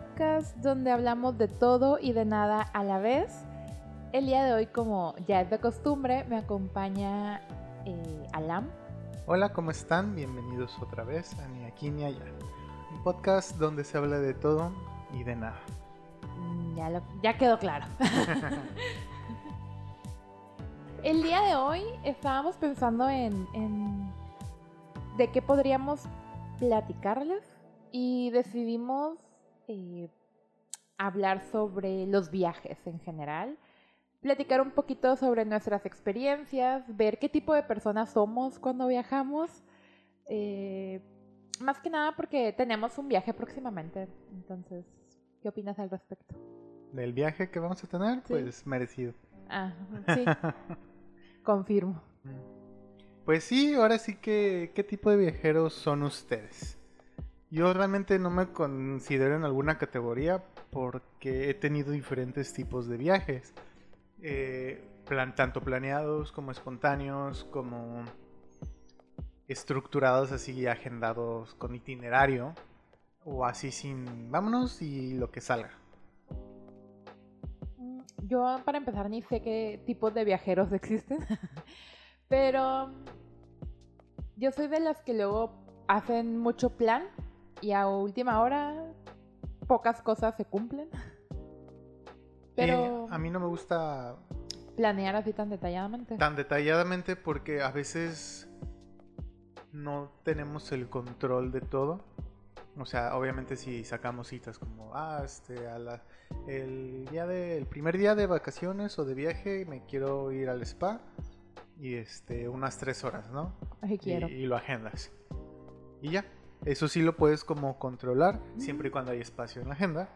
podcast donde hablamos de todo y de nada a la vez. El día de hoy, como ya es de costumbre, me acompaña eh, Alam. Hola, ¿cómo están? Bienvenidos otra vez a Ni aquí ni allá. Un podcast donde se habla de todo y de nada. Mm, Ya, lo- ya quedó claro. El día de hoy estábamos pensando en, en de qué podríamos platicarles y decidimos eh, hablar sobre los viajes en general, platicar un poquito sobre nuestras experiencias, ver qué tipo de personas somos cuando viajamos. eh, más que nada porque tenemos un viaje próximamente, entonces, ¿qué opinas al respecto? Del viaje que vamos a tener, Sí. pues merecido. Ah, sí, confirmo. Pues sí, ahora sí que, ¿qué tipo de viajeros son ustedes? Yo realmente no me considero en alguna categoría porque he tenido diferentes tipos de viajes. Eh, tanto planeados como espontáneos, como estructurados así, agendados con itinerario. O así sin, vámonos y lo que salga. Mm, Yo, para empezar, ni sé qué tipos de viajeros existen, pero yo soy de las que luego hacen mucho plan y a última hora pocas cosas se cumplen. Pero Eh, a mí no me gusta planear así tan detalladamente. tan detalladamente porque a veces no tenemos el control de todo. O sea, obviamente si sacamos citas como, ah, este, a la, el día de, el primer día de vacaciones o de viaje me quiero ir al spa y este, unas tres horas, ¿no? Y, quiero. y lo agendas. Y ya, eso sí lo puedes como controlar siempre y cuando hay espacio en la agenda.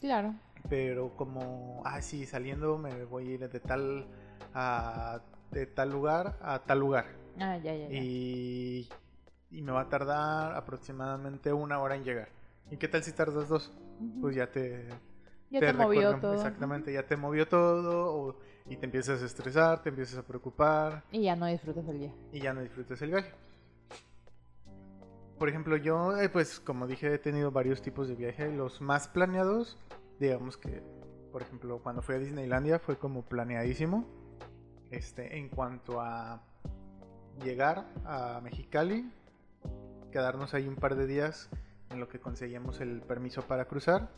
Claro. Pero como, ah, sí, saliendo me voy a ir de tal, a, de tal lugar a tal lugar. Ah, ya, ya, ya. Y, y me va a tardar aproximadamente una hora en llegar. ¿Y qué tal si tardas dos? Pues ya te, ya te, movió recuerdan- todo. Exactamente, ya te movió todo o- y te empiezas a estresar, te empiezas a preocupar Y ya no disfrutas el día. y ya no disfrutas el viaje. Por ejemplo, yo, eh, pues como dije, he tenido varios tipos de viaje. Los más planeados, digamos que, por ejemplo, cuando fui a Disneylandia fue como planeadísimo. Este, en cuanto a llegar a Mexicali, quedarnos ahí un par de días en lo que conseguíamos el permiso para cruzar.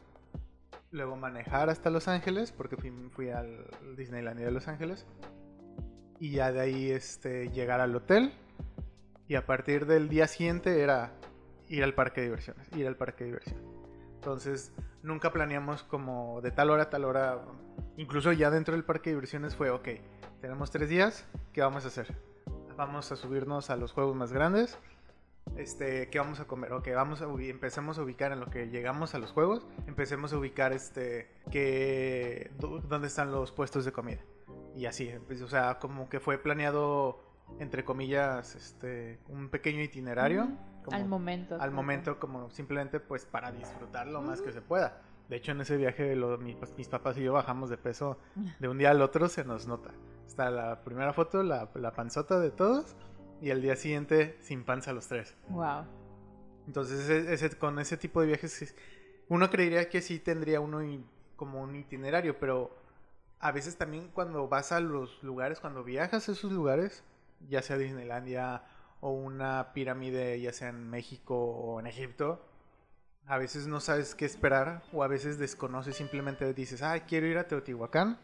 Luego manejar hasta Los Ángeles, porque fui, fui al Disneylandia de Los Ángeles. Y ya de ahí este, llegar al hotel. Y a partir del día siguiente era ir al parque de diversiones. Ir al parque de diversiones. Entonces nunca planeamos como de tal hora a tal hora. Incluso ya dentro del parque de diversiones fue, ok, tenemos tres días, ¿qué vamos a hacer? Vamos a subirnos a los juegos más grandes. Este, ¿qué vamos a comer? Ok, vamos a empecemos a ubicar en lo que llegamos a los juegos. Empecemos a ubicar este, que, dó- dónde están los puestos de comida. Y así, pues, o sea, como que fue planeado, entre comillas, este, un pequeño itinerario. Como- al momento. al momento como simplemente pues para disfrutar lo más que se pueda. De hecho en ese viaje lo- mi- pues, mis papás y yo bajamos de peso de un día al otro, se nos nota. Está la primera foto, la, la panzota de todos y el día siguiente sin panza los tres. Wow. Entonces ese, ese- con ese tipo de viajes uno creería que sí tendría uno como un itinerario, pero a veces también cuando vas a los lugares, cuando viajas a esos lugares, ya sea Disneylandia o una pirámide, ya sea en México o en Egipto, a veces no sabes qué esperar o a veces desconoces, simplemente dices, ah, quiero ir a Teotihuacán,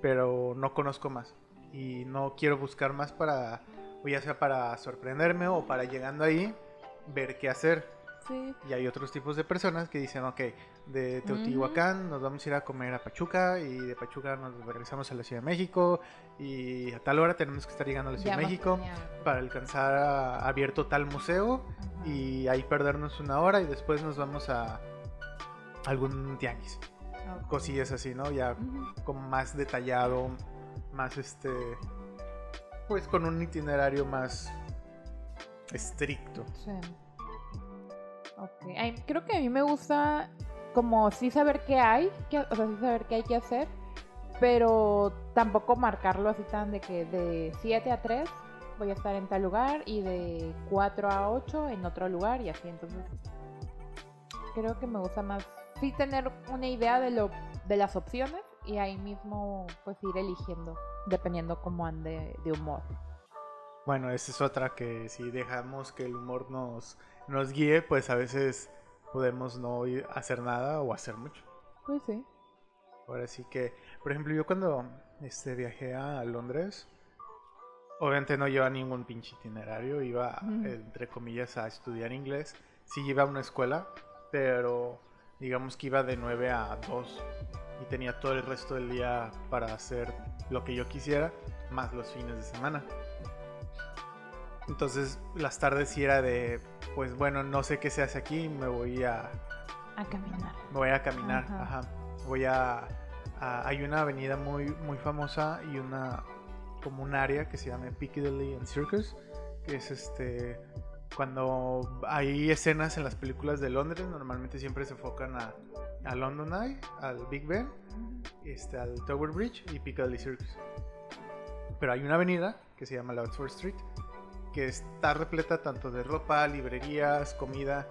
pero no conozco más y no quiero buscar más para, o ya sea para sorprenderme o para llegando ahí, ver qué hacer. Sí. Y hay otros tipos de personas que dicen, ok, de Teotihuacán nos vamos a ir a comer a Pachuca y de Pachuca nos regresamos a la Ciudad de México y a tal hora tenemos que estar llegando a la Ciudad Ya de México para alcanzar a- abierto tal museo y ahí perdernos una hora y después nos vamos a algún tianguis. Cosillas así, ¿no? Ya Ujú. como más detallado, más este, pues con un itinerario más estricto. Sí. Ok. Ay, creo que a mí me gusta como sí saber qué hay, que, o sea, sí saber qué hay que hacer, pero tampoco marcarlo así tan de que de 7 a 3 voy a estar en tal lugar y de 4 a 8 en otro lugar y así. Entonces, creo que me gusta más sí tener una idea de lo de las opciones y ahí mismo pues ir eligiendo dependiendo cómo ande de humor. Bueno, esa es otra que si dejamos que el humor nos, nos guíe, pues a veces podemos no ir a hacer nada o hacer mucho. Pues sí. Ahora sí que, por ejemplo, yo cuando este, viajé a Londres, obviamente no lleva ningún pinche itinerario, iba, entre comillas, a estudiar inglés. Sí iba a una escuela, pero digamos que iba de 9 a 2 y tenía todo el resto del día para hacer lo que yo quisiera, más los fines de semana. Entonces las tardes sí era de, pues bueno, no sé qué se hace aquí, me voy a, A caminar. me voy a caminar, Ajá. ajá. Voy a, a- hay una avenida muy muy famosa y una como un área que se llama Piccadilly and Circus, que es este cuando hay escenas en las películas de Londres, normalmente siempre se enfocan a, a London Eye, al Big Ben, este, al Tower Bridge y Piccadilly Circus. Pero hay una avenida que se llama la Oxford Street que está repleta tanto de ropa, librerías, comida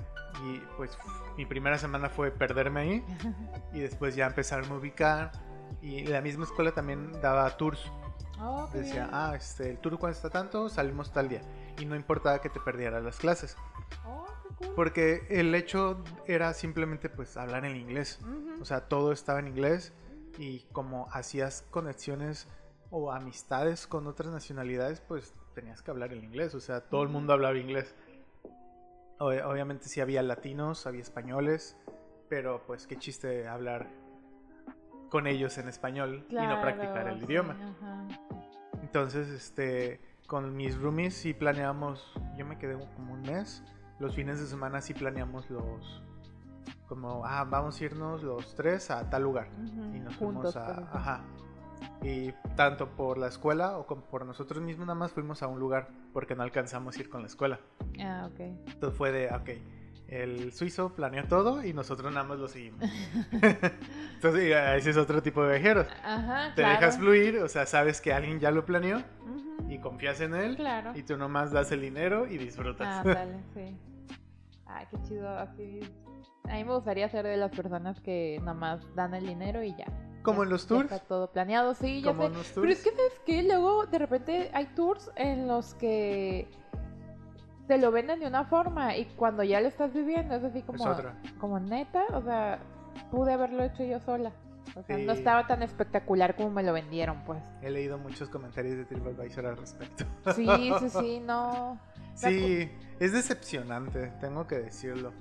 y pues mi primera semana fue perderme ahí y después ya empezarme a ubicar y la misma escuela también daba tours. Oh, Decía, bien. ah, este, el tour cuesta tanto, salimos tal día y no importaba que te perdieras las clases Oh, cool. porque el hecho era simplemente pues hablar en inglés. Ujú. O sea, todo estaba en inglés y como hacías conexiones o amistades con otras nacionalidades, pues tenías que hablar el inglés. O sea, todo el mundo hablaba inglés. Ob- obviamente sí había latinos, había españoles, pero pues qué chiste hablar con ellos en español y no practicar el sí, idioma. ajá. Entonces, este, con mis roomies sí planeamos, yo me quedé como un mes, los fines de semana sí planeamos los, como, ah, vamos a irnos los tres a tal lugar. Y nos juntos, fuimos a, ajá. Y tanto por la escuela o como por nosotros mismos nada más fuimos a un lugar porque no alcanzamos a ir con la escuela. Ah, ok. Entonces fue de, ok, el suizo planeó todo y nosotros nada más lo seguimos. Entonces, ese es otro tipo de viajeros. Ajá, Te claro. dejas fluir, o sea, sabes que alguien ya lo planeó Ujú, y confías en él Claro. y tú nomás das el dinero y disfrutas. Ah, dale, sí. Ay, qué chido, así. A mí me gustaría ser de las personas que nomás dan el dinero y ya. Como en los tours. Está todo planeado, sí, ya Como sé. en los Pero es que, ¿sabes qué? Luego, de repente, hay tours en los que te lo venden de una forma y cuando ya lo estás viviendo es así como, otra. como neta, o sea, pude haberlo hecho yo sola. O sea, no estaba tan espectacular como me lo vendieron, pues. He leído muchos comentarios de TripAdvisor al respecto. Sí, sí, sí, no. Sí, es decepcionante, tengo que decirlo.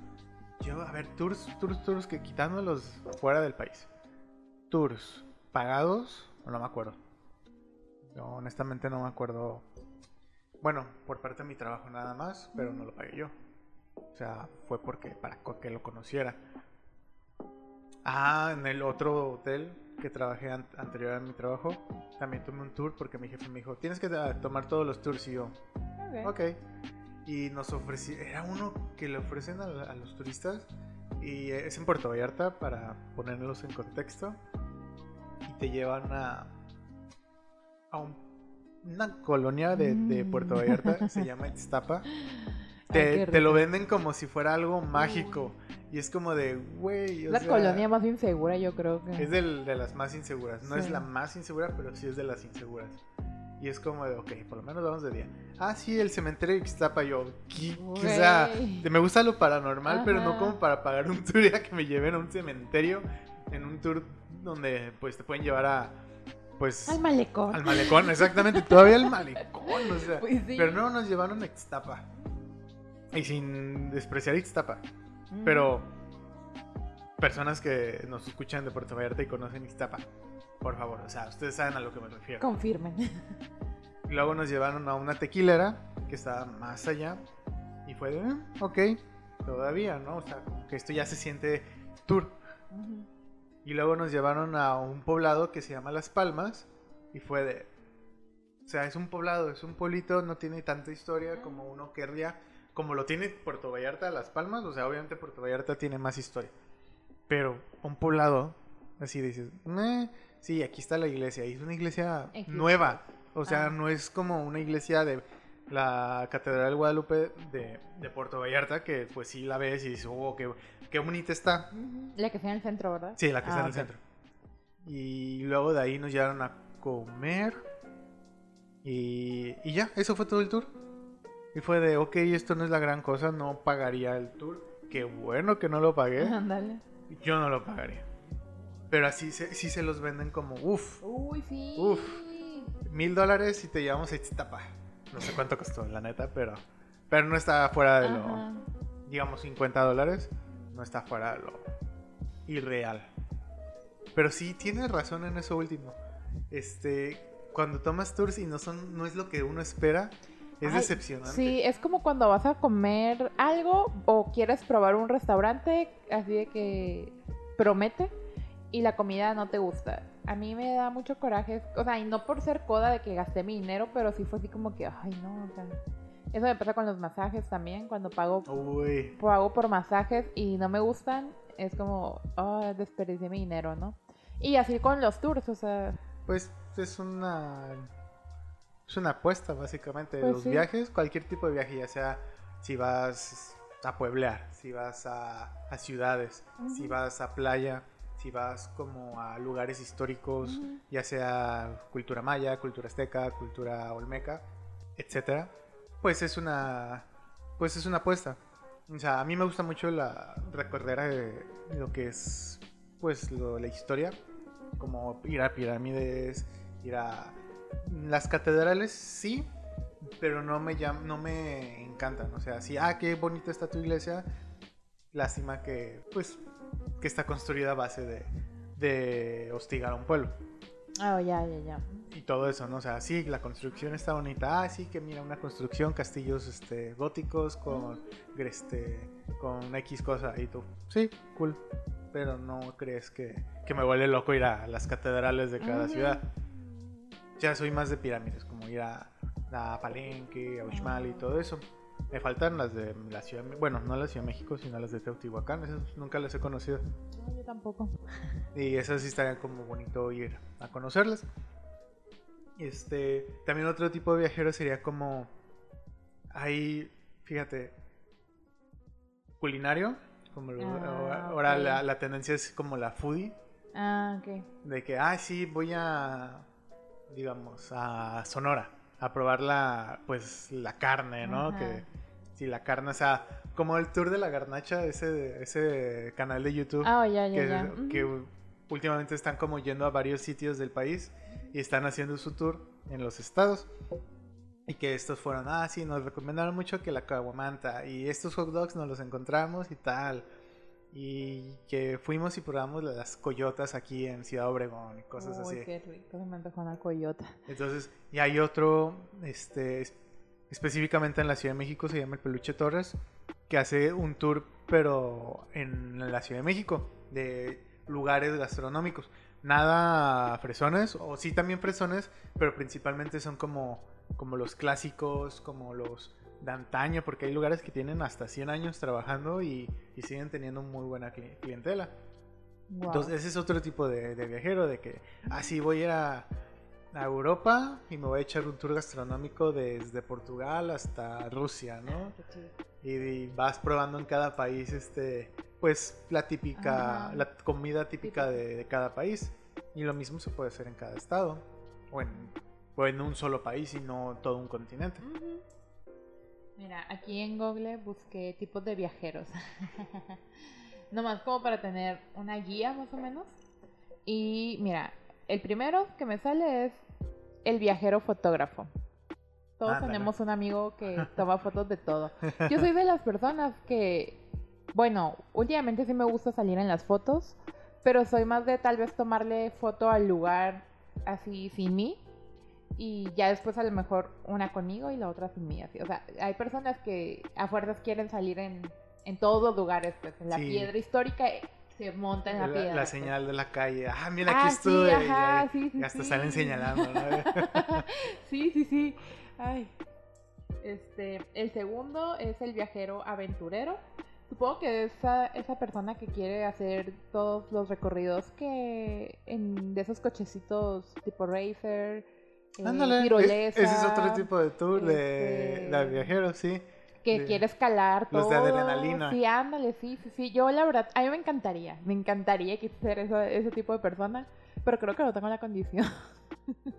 Yo, a ver, tours, tours, tours que quitándolos fuera del país. Tours pagados, no me acuerdo. Yo honestamente no me acuerdo. Bueno, por parte de mi trabajo nada más, pero no lo pagué yo. O sea, fue porque para que lo conociera. Ah, en el otro hotel que trabajé an- anterior a mi trabajo, también tomé un tour porque mi jefe me dijo, tienes que ah, tomar todos los tours y yo, Ok. Ok. Y nos ofrecí, era uno que le ofrecen a, a los turistas y es en Puerto Vallarta para ponerlos en contexto te llevan a, a un- una colonia de, de Puerto Mm. Vallarta, se llama Ixtapa. Ay, Te, te lo venden como si fuera algo mágico y es como de, güey, La sea, colonia más insegura, yo creo que. es del- de las más inseguras. No es la más insegura, pero sí es de las inseguras. Y es como de, ok, por lo menos vamos de día. Ah, sí, el cementerio de Ixtapa. Yo. O sea, me gusta lo paranormal, pero no como para pagar un tour y a que me lleven a un cementerio. En un tour donde, pues, te pueden llevar a, pues, Al malecón. al malecón. Exactamente, todavía al malecón, o sea. Pues sí. Pero no, nos llevaron a Ixtapa. Y sin despreciar Ixtapa. Mm. Pero personas que nos escuchan de Puerto Vallarta y conocen Ixtapa, por favor, o sea, ustedes saben a lo que me refiero. Confirmen. Luego nos llevaron a una tequilera que estaba más allá y fue de, "Mm, ok, todavía, ¿no? O sea, como que esto ya se siente tour. Y luego nos llevaron a un poblado que se llama Las Palmas y fue de, o sea, es un poblado, es un pueblito, no tiene tanta historia como uno querría, como lo tiene Puerto Vallarta, Las Palmas, o sea, obviamente Puerto Vallarta tiene más historia. Pero un poblado, así dices, "Meh, sí, aquí está la iglesia, y es una iglesia nueva, o sea, Ah. no es como una iglesia de la Catedral Guadalupe de, de, Puerto Vallarta, que pues sí la ves y dices, oh, qué, qué bonita está. La que está en el centro, ¿verdad? Sí, la que está en el ah, centro. Y luego de ahí nos llevaron a comer. Y, y ya, eso fue todo el tour. Y fue de, ok, esto no es la gran cosa, no pagaría el tour. Qué bueno que no lo pagué. Ándale. Yo no lo pagaría. Pero así se, sí se los venden como, uff. Uy, sí. Uff. Mil dólares y te llevamos a Ixtapa. No sé cuánto costó, la neta, pero. Pero no está fuera de lo. Digamos 50 dólares. No está fuera de lo irreal. Pero sí tienes razón en eso último. Este. Cuando tomas tours y no son. no es lo que uno espera. Es decepcionante. Sí, es como cuando vas a comer algo o quieres probar un restaurante, así de que promete y la comida no te gusta. A mí me da mucho coraje, o sea, y no por ser coda de que gasté mi dinero, pero sí fue así como que, ay, no, o sea, eso me pasa con los masajes también, cuando pago, pago por masajes y no me gustan, es como, oh, desperdicié mi dinero, ¿no? Y así con los tours, o sea... Pues es una... Es una apuesta, básicamente, de pues los viajes, cualquier tipo de viaje, ya sea si vas a pueblear, si vas a, ciudades, si vas a playa, si vas como a lugares históricos, ya sea cultura maya, cultura azteca, cultura olmeca, etcétera, pues es una pues es una apuesta. O sea, a mí me gusta mucho la recorrer eh, lo que es pues la historia, como ir a pirámides, ir a las catedrales, sí, pero no me no me encantan, o sea, sí, ah, qué bonita está tu iglesia. Lástima que pues que está construida a base de, de hostigar a un pueblo. Oh, ya, ya, ya. Y todo eso, ¿no? O sea, sí, la construcción está bonita. Ah, sí, que mira, una construcción, castillos este, góticos con, este, con X cosa. Y tú, sí, cool. Pero no crees que, que me vuelve loco ir a las catedrales de cada ciudad. Ya soy más de pirámides, como ir a, a Palenque, a Uxmal y todo eso. Me faltan las de la ciudad, bueno, no las de Ciudad de México, sino las de Teotihuacán, esas nunca las he conocido. No, yo tampoco. Y esas sí estarían como bonito ir a conocerlas. Este, también otro tipo de viajero sería como hay, fíjate, culinario, como ah, ahora la, la, tendencia es como la foodie. Ah, ok. De que, ah, sí, voy a, digamos, a Sonora a probar la, pues, la carne, ¿no? Que si la carne, o sea, como el tour de la garnacha, ese, ese canal de YouTube. Ah, ya, ya, que, ya. que últimamente están como yendo a varios sitios del país y están haciendo su tour en los estados. Y que estos fueron, ah, sí, nos recomendaron mucho que la caguamanta y estos hot dogs nos los encontramos y tal. Y que fuimos y probamos las coyotas aquí en Ciudad Obregón y cosas Uy, así. qué rico, me antojó una coyota. Entonces, y hay otro, este, específicamente en la Ciudad de México, se llama el Peluche Torres, que hace un tour, pero en la Ciudad de México, de lugares gastronómicos. Nada fresones, o sí también fresones, pero principalmente son como, como los clásicos, como los de antaño, porque hay lugares que tienen hasta 100 años trabajando y, siguen teniendo muy buena clientela. Entonces, ese es otro tipo de, viajero, de que así ah, voy a ir a, Europa y me voy a echar un tour gastronómico desde Portugal hasta Rusia, ¿no? Y, vas probando en cada país, este, pues, la típica, la comida típica de, cada país. Y lo mismo se puede hacer en cada estado, o en, o en un solo país y no todo un continente. Mira, aquí en Google busqué tipos de viajeros. Nomás como para tener una guía más o menos. Y mira, el primero que me sale es el viajero fotógrafo. Todos tenemos un amigo que toma fotos de todo. Yo soy de las personas que, bueno, últimamente sí me gusta salir en las fotos, pero soy más de tal vez tomarle foto al lugar así sin mí y ya después a lo mejor una conmigo y la otra sin mí. Así. O sea, hay personas que a fuerzas quieren salir en, en todos los lugares, pues en la piedra histórica eh, se monta en la, piedra. La señal de la calle, ah, mira, aquí ah, estuve. Sí, ajá, sí, sí, hasta salen señalando, ¿no? sí, sí, sí. Ay. Este, el segundo es el viajero aventurero. Supongo que esa, esa persona que quiere hacer todos los recorridos que en, de esos cochecitos tipo racer, eh, Ándale, es- tirolesa. ese es otro tipo de tour de, este, de viajeros, sí. Que de- quiere escalar todo. los de adrenalina. Sí, ándale, sí, sí, sí. Yo, la verdad, a mí me encantaría. Me encantaría que ser eso- ese tipo de persona. Pero creo que no tengo la condición.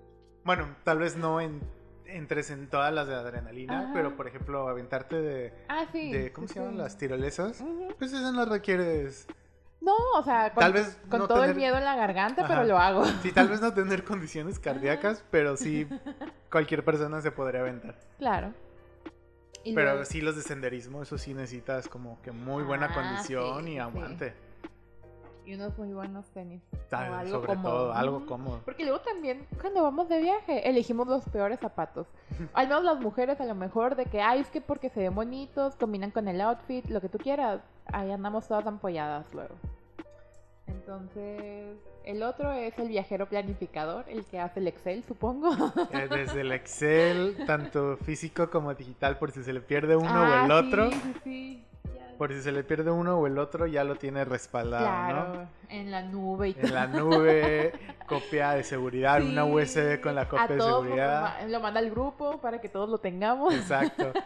Bueno, tal vez no en, entres en todas las de adrenalina, Ajá. pero por ejemplo, aventarte de, Ah, sí. de ¿cómo sí, se llaman sí. las tirolesas? Pues eso no requieres, No, o sea, con, Tal vez con no todo el tener- miedo en la garganta, Ajá. pero lo hago. sí, tal vez no tener condiciones cardíacas, pero sí cualquier persona se podría aventar. Claro. Y Pero luego- sí los de senderismo, eso sí necesitas como que muy buena Ah, condición sí, y sí. aguante. Y unos muy buenos tenis. Algo sobre cómodo. todo, algo cómodo. Porque luego también, cuando vamos de viaje, elegimos los peores zapatos. Al menos las mujeres, a lo mejor, de que, ay, es que porque se ven bonitos, combinan con el outfit, lo que tú quieras. Ahí andamos todas ampolladas luego. Entonces, el otro es el viajero planificador, el que hace el Excel, supongo. Eh, Desde el Excel, tanto físico como digital, por si se le pierde uno Ah, o el otro. Sí, sí, sí. Por si se le pierde uno o el otro, ya lo tiene respaldado, Claro, ¿no? en la nube y En la nube, copia de seguridad, una USB con la a copia de todos seguridad. Lo, lo manda al grupo para que todos lo tengamos. Exacto.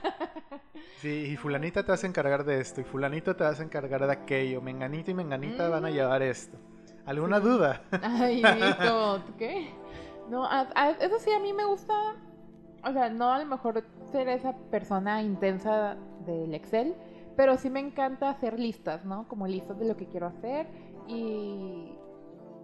Sí, y fulanita te vas a encargar de esto, y fulanito te vas a encargar de aquello, menganito y menganita van a Mm. llevar esto. ¿Alguna Sí. duda? Ay, ¿qué? No, a- a- eso sí, a mí me gusta, o sea, no a lo mejor ser esa persona intensa del Excel, pero sí me encanta hacer listas, ¿no? Como listas de lo que quiero hacer y,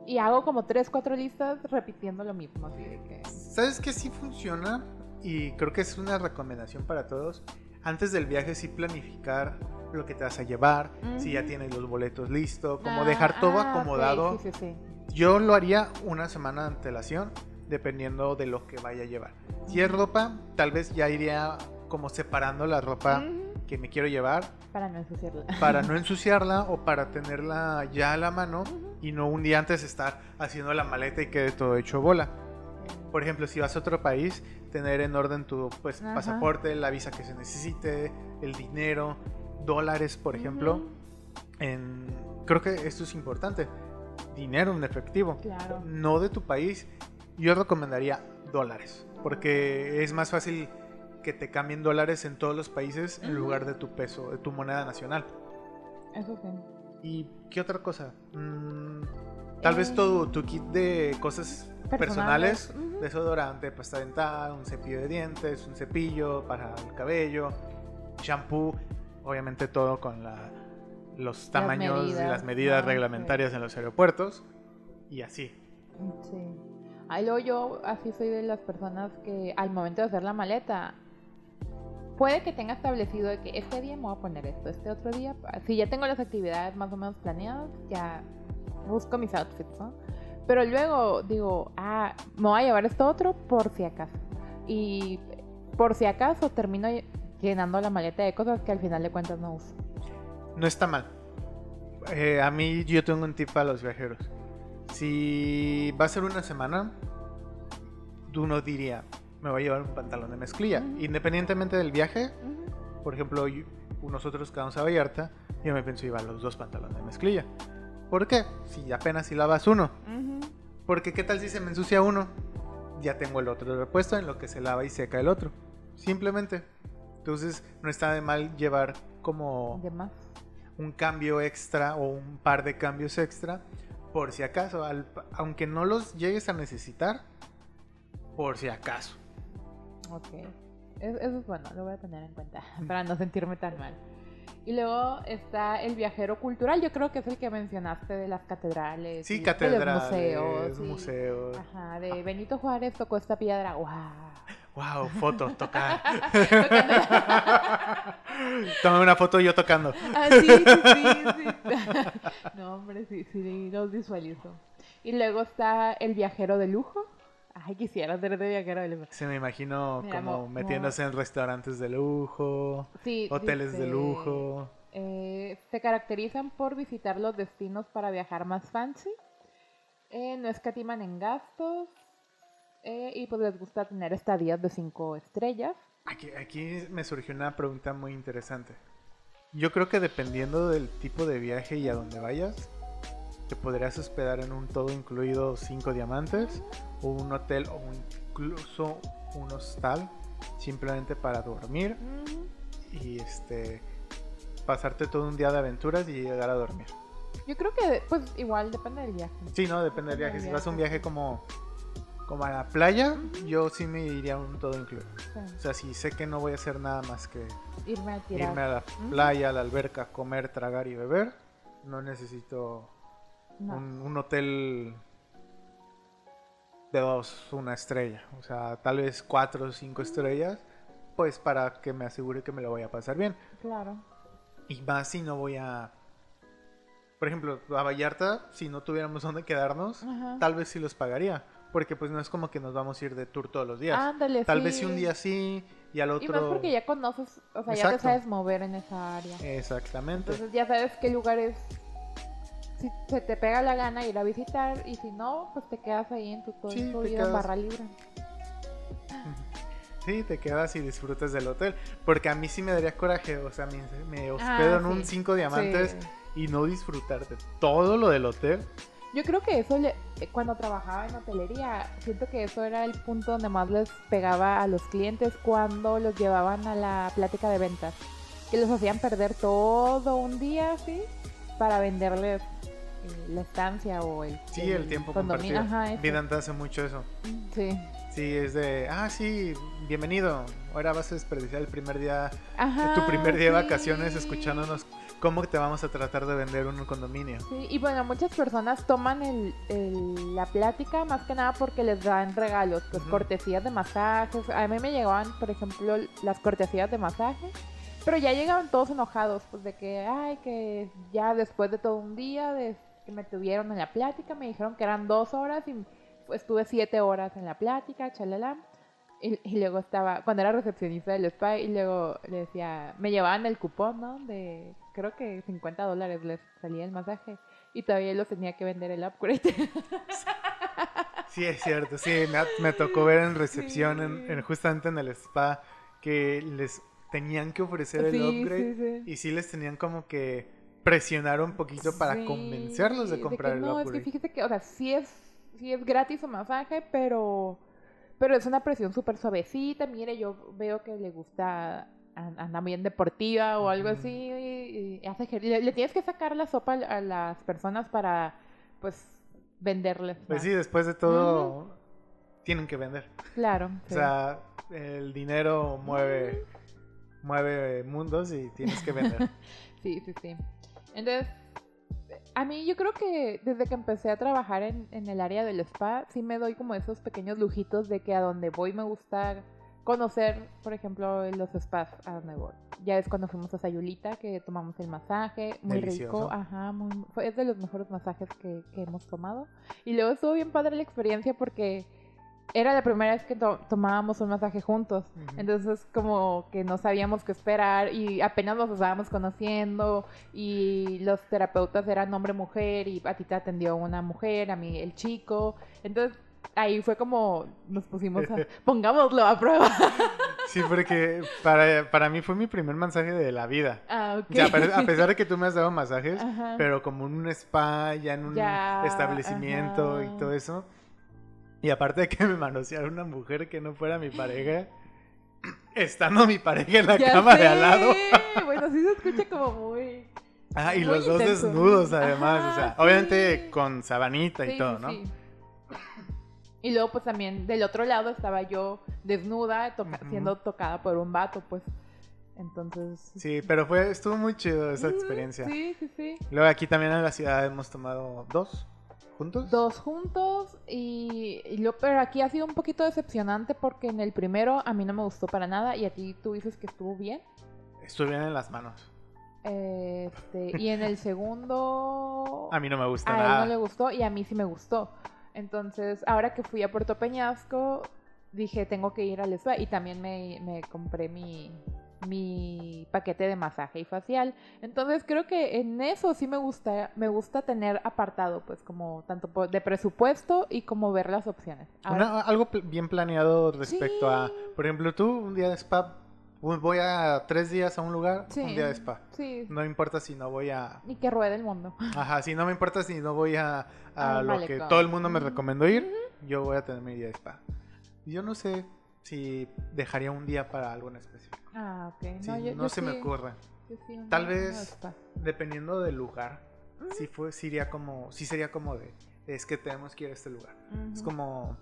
y hago como tres, cuatro listas repitiendo lo mismo, así de que... ¿Sabes qué sí funciona? Y creo que es una recomendación para todos. Antes del viaje sí planificar lo que te vas a llevar, si ya tienes los boletos listos, como Ah, dejar todo ah, acomodado. sí, sí, sí. Yo lo haría una semana de antelación, dependiendo de lo que vaya a llevar. Si es ropa, tal vez ya iría como separando la ropa Ujú, que me quiero llevar Para no ensuciarla. para no ensuciarla o para tenerla ya a la mano Ujú. y no un día antes estar haciendo la maleta y quede todo hecho bola. Por ejemplo, si vas a otro país, tener en orden tu pues, pasaporte, la visa que se necesite, el dinero, dólares, por ejemplo. Ujú, En... Creo que esto es importante. Dinero en efectivo. Claro. No de tu país. Yo recomendaría dólares. Porque es más fácil que te cambien dólares en todos los países en Ujú. lugar de tu peso, de tu moneda nacional. Eso sí. ¿Y qué otra cosa? Mm, tal vez Eh, todo tu kit de cosas personales, Ujú. desodorante, pasta dental, un cepillo de dientes, un cepillo para el cabello, shampoo, obviamente todo con la- los tamaños y las medidas, medidas ah, reglamentarias en los aeropuertos y así. Sí. Ay, luego yo así soy de las personas que al momento de hacer la maleta, puede que tenga establecido que este día me voy a poner esto, este otro día, si ya tengo las actividades más o menos planeadas, ya busco mis outfits. Pero luego digo, ah, me voy a llevar esto otro por si acaso. Y por si acaso termino llenando la maleta de cosas que al final de cuentas no uso. No está mal. Eh, a mí yo tengo un tip para los viajeros. Si va a ser una semana, uno diría, me voy a llevar un pantalón de mezclilla. Independientemente del viaje, por ejemplo, yo- nosotros que vamos a Vallarta, yo me pienso llevar los dos pantalones de mezclilla. ¿Por qué? Si apenas si lavas uno. Porque qué tal si se me ensucia uno, ya tengo el otro repuesto en lo que se lava y seca el otro. Simplemente. Entonces no está de mal llevar como un cambio extra o un par de cambios extra por si acaso, al- aunque no los llegues a necesitar, por si acaso. Ok. Es- Eso es bueno, lo voy a tener en cuenta para no sentirme tan mal. Y luego está el viajero cultural, yo creo que es el que mencionaste de las catedrales. Sí, y de catedrales, los museos. y- museos. Ajá, de Benito Juárez tocó esta piedra. ¡Wow! Wow, foto, tocar. Toma una foto yo tocando. Ah, sí, sí, sí, sí. No, hombre, sí, sí, los visualizo. Y luego está el viajero de lujo. Ay, quisiera ser de viajero. Se me imagino Mira, como mo- metiéndose en restaurantes de lujo, Sí, hoteles de lujo. eh, se caracterizan por visitar los destinos para viajar más fancy. eh, no escatiman en gastos. eh, y pues les gusta tener estadías de 5 estrellas. Aquí, aquí me surgió una pregunta muy interesante. Yo creo que dependiendo del tipo de viaje y a dónde vayas, te podrías hospedar en un todo incluido 5 diamantes o un hotel o incluso un hostal simplemente para dormir y este pasarte todo un día de aventuras y llegar a dormir. Yo creo que, pues, igual depende del viaje. Sí, no, depende del viaje. del Si vas a un viaje. como, como a la playa, yo sí me iría a un todo incluido. Sí. O sea, si sé que no voy a hacer nada más que Irme a tirar. irme a la Ujú. playa, a la alberca, comer, tragar y beber, no necesito No. un, un hotel de dos, una estrella. O sea, tal vez cuatro o cinco estrellas, pues para que me asegure que me lo voy a pasar bien. Claro. Y más si no voy a... Por ejemplo, a Vallarta, si no tuviéramos dónde quedarnos, Ajá. tal vez sí los pagaría. Porque pues no es como que nos vamos a ir de tour todos los días. Ándale, tal sí. vez si un día sí y al Y otro... más porque ya conoces, o sea, ya te sabes mover en esa área. Exactamente. Entonces ya sabes qué lugares, si se te pega la gana ir a visitar y si no, pues te quedas ahí en tu todo Sí, te incluido en barra libre. Sí, te quedas y disfrutas del hotel. Porque a mí sí me daría coraje. O sea, me, me hospedo en un Ah, sí. 5 diamantes Sí. y no disfrutar de todo lo del hotel. Yo creo que eso, le- eh, cuando trabajaba en hotelería, siento que eso era el punto donde más les pegaba a los clientes cuando los llevaban a la plática de ventas. Que los hacían perder todo un día así para venderles la estancia o el, Sí, el, tiempo condominio. compartido. Ajá. Vidanta hace mucho eso. Sí. Sí, es de, ah, sí, bienvenido. Ahora vas a desperdiciar el primer día, Ajá, tu primer día de vacaciones escuchándonos cómo te vamos a tratar de vender un condominio. Sí, y bueno, muchas personas toman el, el- la plática más que nada porque les dan regalos, pues cortesías de masajes. A mí me llegaban, por ejemplo, las cortesías de masaje, pero ya llegaban todos enojados, pues de que, ay, que ya después de todo un día de que me tuvieron en la plática, me dijeron que eran dos horas y pues, estuve siete horas en la plática, chalala. Y, y luego estaba, cuando era recepcionista del spa, y luego le decía, me llevaban el cupón, ¿no? De, creo que 50 dólares les salía el masaje. Y todavía los tenía que vender el upgrade. Sí, es cierto, sí, me, tocó ver en recepción, en, Sí. en- justamente en el spa, que les tenían que ofrecer el Sí, upgrade sí. y sí les tenían como que presionar un poquito para Sí, convencerlos de que comprar el no, upgrade. es que fíjese que, o sea, sí es, sí es gratis su masaje, pero, pero es una presión súper suavecita. Mire, yo veo que le gusta, an- anda bien deportiva o algo así, y, y hace le, le tienes que sacar la sopa a las personas para, pues, venderles. Pues sí, después de todo, tienen que vender. Claro. O sí. sea, el dinero mueve, mueve mundos y tienes que vender. Sí, sí, sí. Entonces, a mí yo creo que desde que empecé a trabajar en, en el área del spa, sí me doy como esos pequeños lujitos de que a donde voy me gusta conocer, por ejemplo, los spas a donde voy. Ya es cuando fuimos a Sayulita que tomamos el masaje, muy Delicioso. rico, ajá, muy, fue- es de los mejores masajes que, que hemos tomado. Y luego estuvo bien padre la experiencia porque era la primera vez que to- tomábamos un masaje juntos. Entonces como que no sabíamos qué esperar y apenas nos estábamos conociendo y los terapeutas eran hombre-mujer y a ti te atendió una mujer, a mí el chico. Entonces ahí fue como nos pusimos a, pongámoslo a prueba. Sí, porque para, para mí fue mi primer masaje de la vida. ah, ok. O sea, a pe- a pesar de que tú me has dado masajes, Ajá. pero como en un spa, ya en un Ya, establecimiento y todo eso. Y aparte de que me manoseara una mujer que no fuera mi pareja, estando mi pareja en la Ya cama de al lado. bueno, sí se escucha como muy... Ah, y Muy los dos desnudos además, o sea, obviamente con sabanita y todo, ¿no? sí. Y luego pues también del otro lado estaba yo desnuda, toca- siendo tocada por un vato, pues. Entonces... Sí, pero fue, estuvo muy chido esa experiencia. Sí, sí, sí. Luego aquí también en la ciudad hemos tomado dos juntos. Dos juntos y, y lo, pero aquí ha sido un poquito decepcionante porque en el primero a mí no me gustó para nada y a ti tú dices que estuvo bien. Estuve bien en las manos. Este, y en el segundo A mí no me gusta a él nada. no le gustó y a mí sí me gustó. Entonces, ahora que fui a Puerto Peñasco, dije, tengo que ir al spa y también me, me compré mi, mi paquete de masaje y facial. Entonces, creo que en eso sí me gusta, me gusta tener apartado, pues, como tanto de presupuesto y como ver las opciones. Ahora- Una- algo pl- bien planeado respecto a, Sí. por ejemplo, tú un día de spa, voy a tres días a un lugar, Sí. un día de spa. sí, No importa si no voy a, y que ruede el mundo. ajá, si no me importa si no voy a, lo que todo el mundo me recomendó ir, yo voy a tener mi día de spa. Yo no sé si dejaría un día para algo en específico. Ah, ok. Sí, No, no, yo, yo se me ocurre. Tal vez-. Dependiendo del lugar, sí, fue, sí iría como, sí sería como de, es que tenemos que ir a este lugar. Es como,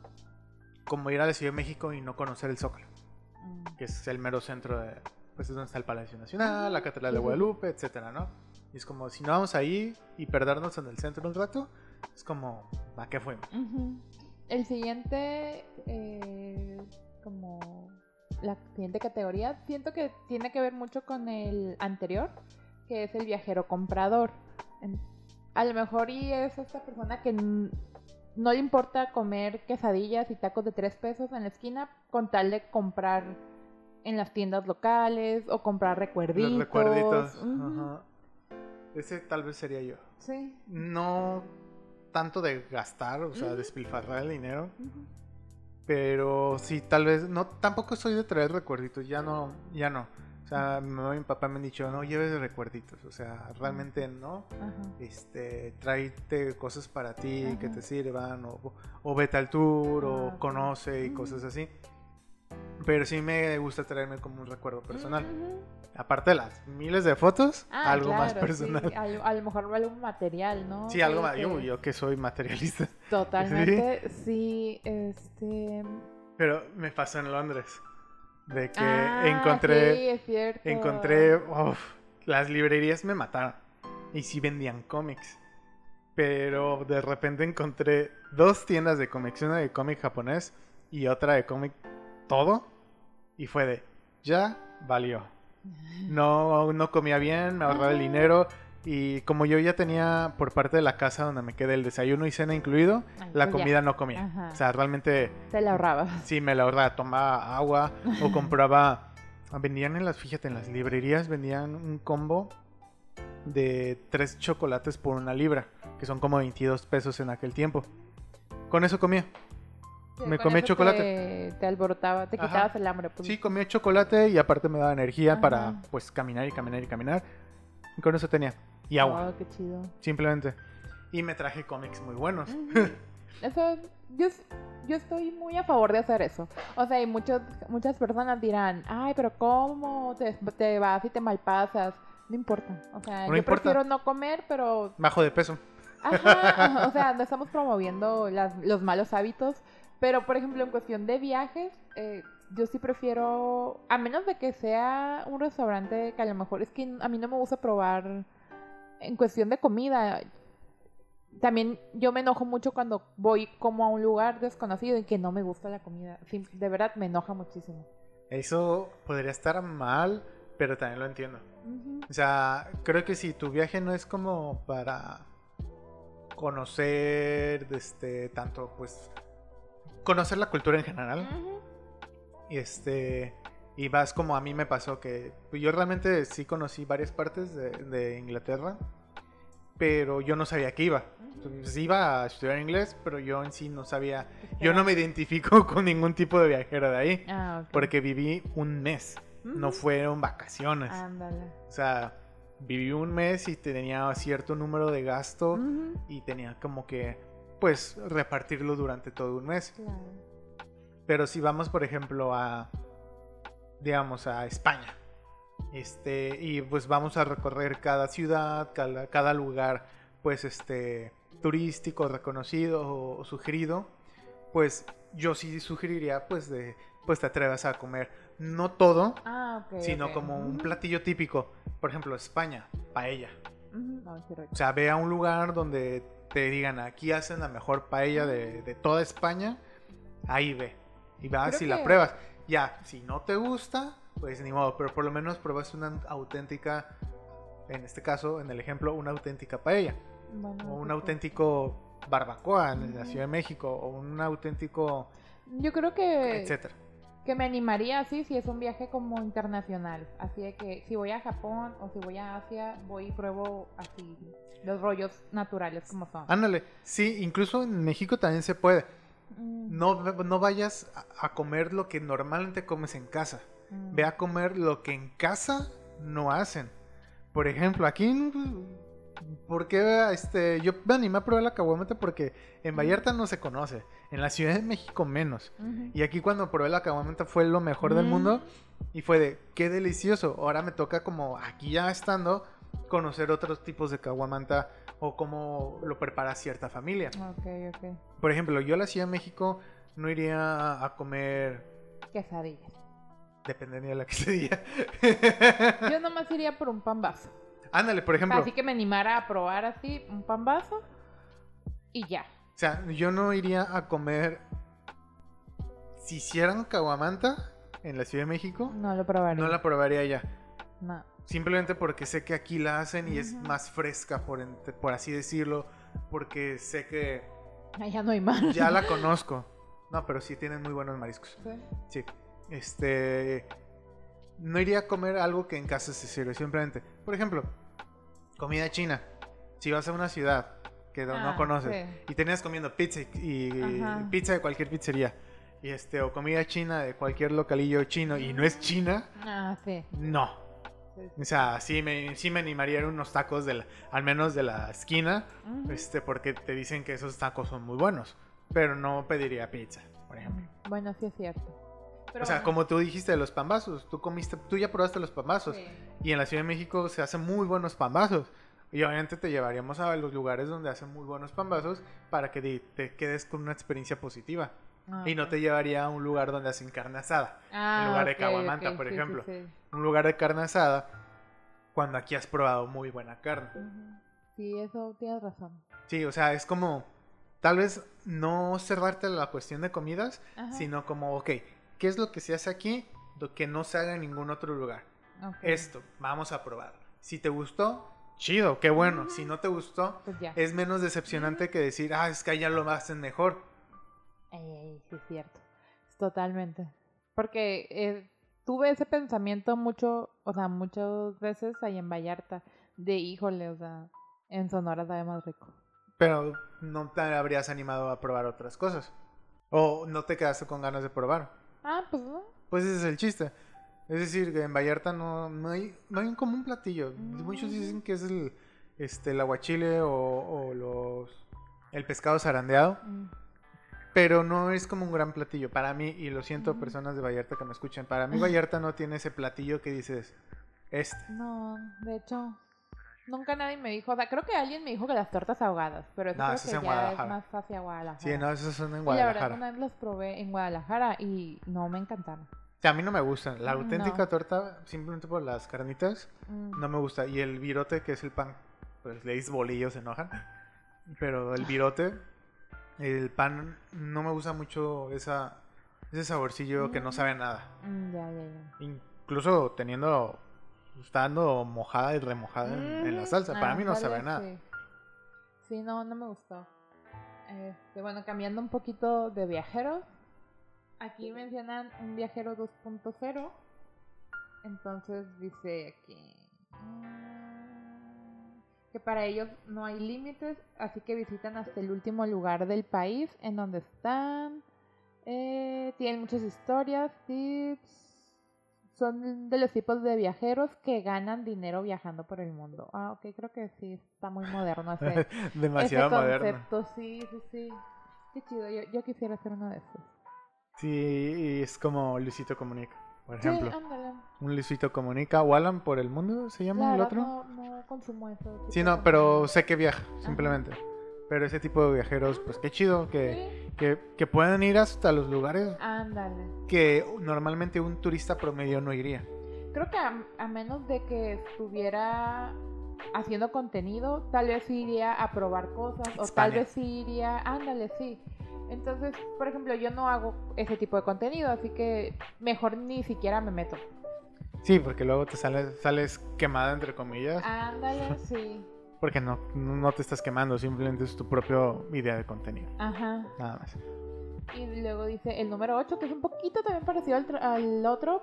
como ir a la Ciudad de México y no conocer el Zócalo, Mm. que es el mero centro de, pues es donde está el Palacio Nacional, la Catedral de. Guadalupe, etcétera, ¿no? Y es como, si no vamos ahí y perdernos en el centro un rato, es como, ¿a qué fuimos? El siguiente, eh, como la siguiente categoría, siento que tiene que ver mucho con el anterior, que es el viajero comprador. A lo mejor y es esta persona que no le importa comer quesadillas y tacos de tres pesos en la esquina con tal de comprar en las tiendas locales o comprar recuerditos. Los recuerditos. Ajá. Ese tal vez sería yo. Sí. No tanto de gastar, o sea, despilfarrar el dinero. Pero sí, tal vez, no, tampoco soy de traer recuerditos, ya no, ya no. O sea, mi mamá y mi papá me han dicho, no lleves recuerditos, o sea, realmente no. Ajá. Este, tráete cosas para ti que te sirvan, o, o vete al tour, Ah, o ok. conoce y cosas así. Pero sí me gusta traerme como un recuerdo personal. Ujú. Aparte de las miles de fotos, Ah, algo más personal. sí, a, a lo mejor algo material, ¿no? Sí, algo más. Yo, que- yo que soy materialista. Totalmente, sí, este... Pero me pasó en Londres. De que Ah, encontré. sí, es cierto. Encontré. uf, las librerías me mataron. Y sí vendían cómics. Pero de repente encontré dos tiendas de cómics. Una de cómic japonés y otra de cómic todo. Y fue de. Ya valió. No, no comía bien, me ahorraba el dinero. Y como yo ya tenía por parte de la casa donde me quedé el desayuno y cena incluido, Ay, la pues ya. comida no comía. Ajá. O sea, realmente Te la ahorrabas. Sí, me la ahorraba, tomaba agua o compraba. Vendían en las, fíjate, en las librerías vendían un combo de tres chocolates por una libra, que son como 22 pesos en aquel tiempo. Con eso comía. Me Con comí eso chocolate. Te, te alborotaba, te Ajá. quitabas el hambre. Pues. Sí, comía chocolate y aparte me daba energía Ajá. para pues caminar y caminar y caminar. Y con eso tenía. Y agua, Oh, qué chido. simplemente. Y me traje cómics muy buenos. Eso, yo, yo estoy muy a favor de hacer eso. O sea, y muchos, muchas personas dirán, ay, pero ¿cómo te, te vas y te malpasas? No importa. O sea, No yo importa. prefiero no comer, pero Bajo de peso. Ajá, o sea, no estamos promoviendo las- los malos hábitos, pero por ejemplo en cuestión de viajes, eh, yo sí prefiero, a menos de que sea un restaurante que a lo mejor es que a mí no me gusta probar en cuestión de comida. También yo me enojo mucho cuando voy como a un lugar desconocido y que no me gusta la comida. Sí, de verdad me enoja muchísimo. Eso podría estar mal, pero también lo entiendo. O sea, creo que si tu viaje no es como para conocer, este, tanto, pues, conocer la cultura en general, y este, y vas como a mí me pasó que pues, yo realmente sí conocí varias partes de, de Inglaterra, pero yo no sabía que iba. Entonces, iba a estudiar inglés, pero yo en sí no sabía, yo no me identifico con ningún tipo de viajero de ahí, Ah, porque viví un mes, no Ujú. fueron vacaciones. Ándale. O sea, viví un mes y tenía cierto número de gasto y tenía como que, pues, repartirlo durante todo un mes. Claro. Pero si vamos, por ejemplo, a, digamos, a España, este, y pues vamos a recorrer cada ciudad, cada, cada lugar, pues, este, turístico, reconocido o, o sugerido, pues, yo sí sugeriría, pues, de, pues, te atrevas a comer, no todo, Ah, ok. sino como un platillo típico. Por ejemplo, España, paella. Rico. O sea, ve a un lugar donde te digan, aquí hacen la mejor paella de, de toda España, ahí ve. Y vas y la pruebas. Ya, si no te gusta, pues ni modo, pero por lo menos pruebas una auténtica, en este caso, en el ejemplo, una auténtica paella. Bueno, O un auténtico barbacoa en la. Ciudad de México, o un auténtico, Yo creo que, etcétera. Que me animaría así si es un viaje como internacional. Así de que si voy a Japón o si voy a Asia, voy y pruebo así los rollos naturales como son. Ándale, sí, incluso en México también se puede. Mm, No, no vayas a- comer lo que normalmente comes en casa. mm. Ve a comer lo que en casa no hacen. Por ejemplo, aquí ¿Por qué este, yo me animé a probar la caguamanta? Porque en Vallarta no se conoce, en la Ciudad de México menos. Y aquí cuando probé la caguamanta fue lo mejor del Mm. mundo y fue de qué delicioso. Ahora me toca como aquí ya estando conocer otros tipos de caguamanta o cómo lo prepara cierta familia. Ok, ok. Por ejemplo, yo a la Ciudad de México no iría a comer, Quesadillas. dependería de la quesadilla. Yo nomás iría por un pambazo. Ándale, por ejemplo. Así que me animara a probar así un pambazo y ya. O sea, yo no iría a comer. Si hicieran caguamanta en la Ciudad de México, No lo probaría. no la probaría ya. No. Simplemente porque sé que aquí la hacen y es más fresca, por, por así decirlo. Porque sé que Allá no hay más. ya la conozco. No, pero sí tienen muy buenos mariscos. Sí. Sí. Este. No iría a comer algo que en casa se sirve. Simplemente. Por ejemplo, comida china. Si vas a una ciudad que no- Ah, no conoces sí. y tenías comiendo pizza y, pizza de cualquier pizzería. Y este, o comida china de cualquier localillo chino y no es china, Ah, sí. no. O sea, sí me, sí me animaría a ir unos tacos de la- al menos de la esquina, Ujú. este, porque te dicen que esos tacos son muy buenos. Pero no pediría pizza, por ejemplo. Bueno, sí es cierto. Pero o sea, bueno, como tú dijiste de los pambazos, tú comiste, tú ya probaste los pambazos. sí. Y en la Ciudad de México se hacen muy buenos pambazos. Y obviamente te llevaríamos a los lugares donde hacen muy buenos pambazos para que te, te quedes con una experiencia positiva. Ah, Y no ok. te llevaría a un lugar donde hacen carne asada. Ah, en lugar de ok, caguamanta, ok, por sí, sí, ejemplo. sí. Un lugar de carne asada cuando aquí has probado muy buena carne. Sí, eso tienes razón. Sí, o sea, es como tal vez no cerrarte la cuestión de comidas, Ajá. sino como, ok, ¿qué es lo que se hace aquí lo que no se haga en ningún otro lugar? Ok. Esto, vamos a probarlo. Si te gustó, chido, qué bueno. Ujú. Si no te gustó, Pues es menos decepcionante que decir, ah, es que allá lo hacen mejor. Ey, sí es cierto. Totalmente. Porque eh, tuve ese pensamiento mucho, o sea, muchas veces ahí en Vallarta, de híjole, o sea, en Sonora sabe más rico. Pero no te habrías animado a probar otras cosas. O no te quedaste con ganas de probar. Ah, pues no. Pues ese es el chiste. Es decir, que en Vallarta no, no hay, no hay un común platillo. Mm. Muchos dicen que es el, este, el aguachile o, o los, el pescado zarandeado. Mm. Pero no es como un gran platillo. Para mí, y lo siento Mm. personas de Vallarta que me escuchan, para mí Vallarta no tiene ese platillo que dices, este. No, de hecho, nunca nadie me dijo, o sea, creo que alguien me dijo que las tortas ahogadas, pero eso No, creo eso es que en ya es Guadalajara. más hacia Guadalajara. Sí, no, esos son en Y la verdad, Guadalajara. una vez las probé en Guadalajara y no me encantaron. O sea, a mí no me gustan. La No. auténtica torta, simplemente por las carnitas, Mm. no me gusta. Y el virote, que es el pan, pues le dices bolillos, se enojan. Pero el virote, el pan, no me gusta mucho esa, ese saborcillo que no sabe a nada. Mm, ya, ya, ya. Incluso teniendo, estando mojada y remojada en, en la Ujú, salsa. Para mí no ándale, sabe nada. Sí. Sí, no, no me gustó. Este, bueno, cambiando un poquito de viajeros. Aquí mencionan un viajero 2.0. Entonces dice aquí mm, que para ellos no hay límites, así que visitan hasta el último lugar del país en donde están. Eh, tienen muchas historias, tips. Son de los tipos de viajeros que ganan dinero viajando por el mundo. Ah, ok, creo que sí, está muy moderno ese, Demasiado ese moderno. concepto. Sí, sí, sí. Qué chido, yo, yo quisiera ser uno de esos. Sí, y es como Luisito Comunica, por ejemplo. Sí, ándale. Un Luisito Comunica o Alan por el mundo, ¿se llama La el otro? No, no consumo eso. Sí, no, pero sé que viaja, simplemente. Pero ese tipo de viajeros, pues qué chido que, Sí, que, que puedan ir hasta los lugares ándale. que normalmente un turista promedio no iría. Creo que a, a menos de que estuviera haciendo contenido, tal vez iría a probar cosas o tal vez iría, ándale, sí. Entonces, por ejemplo, yo no hago ese tipo de contenido, así que mejor ni siquiera me meto. Sí, porque luego te sales, sales quemada, entre comillas, Ándale, sí. Porque no, no te estás quemando, simplemente es tu propia idea de contenido, Ajá. nada más. Y luego dice el número 8, que es un poquito también parecido al, otro,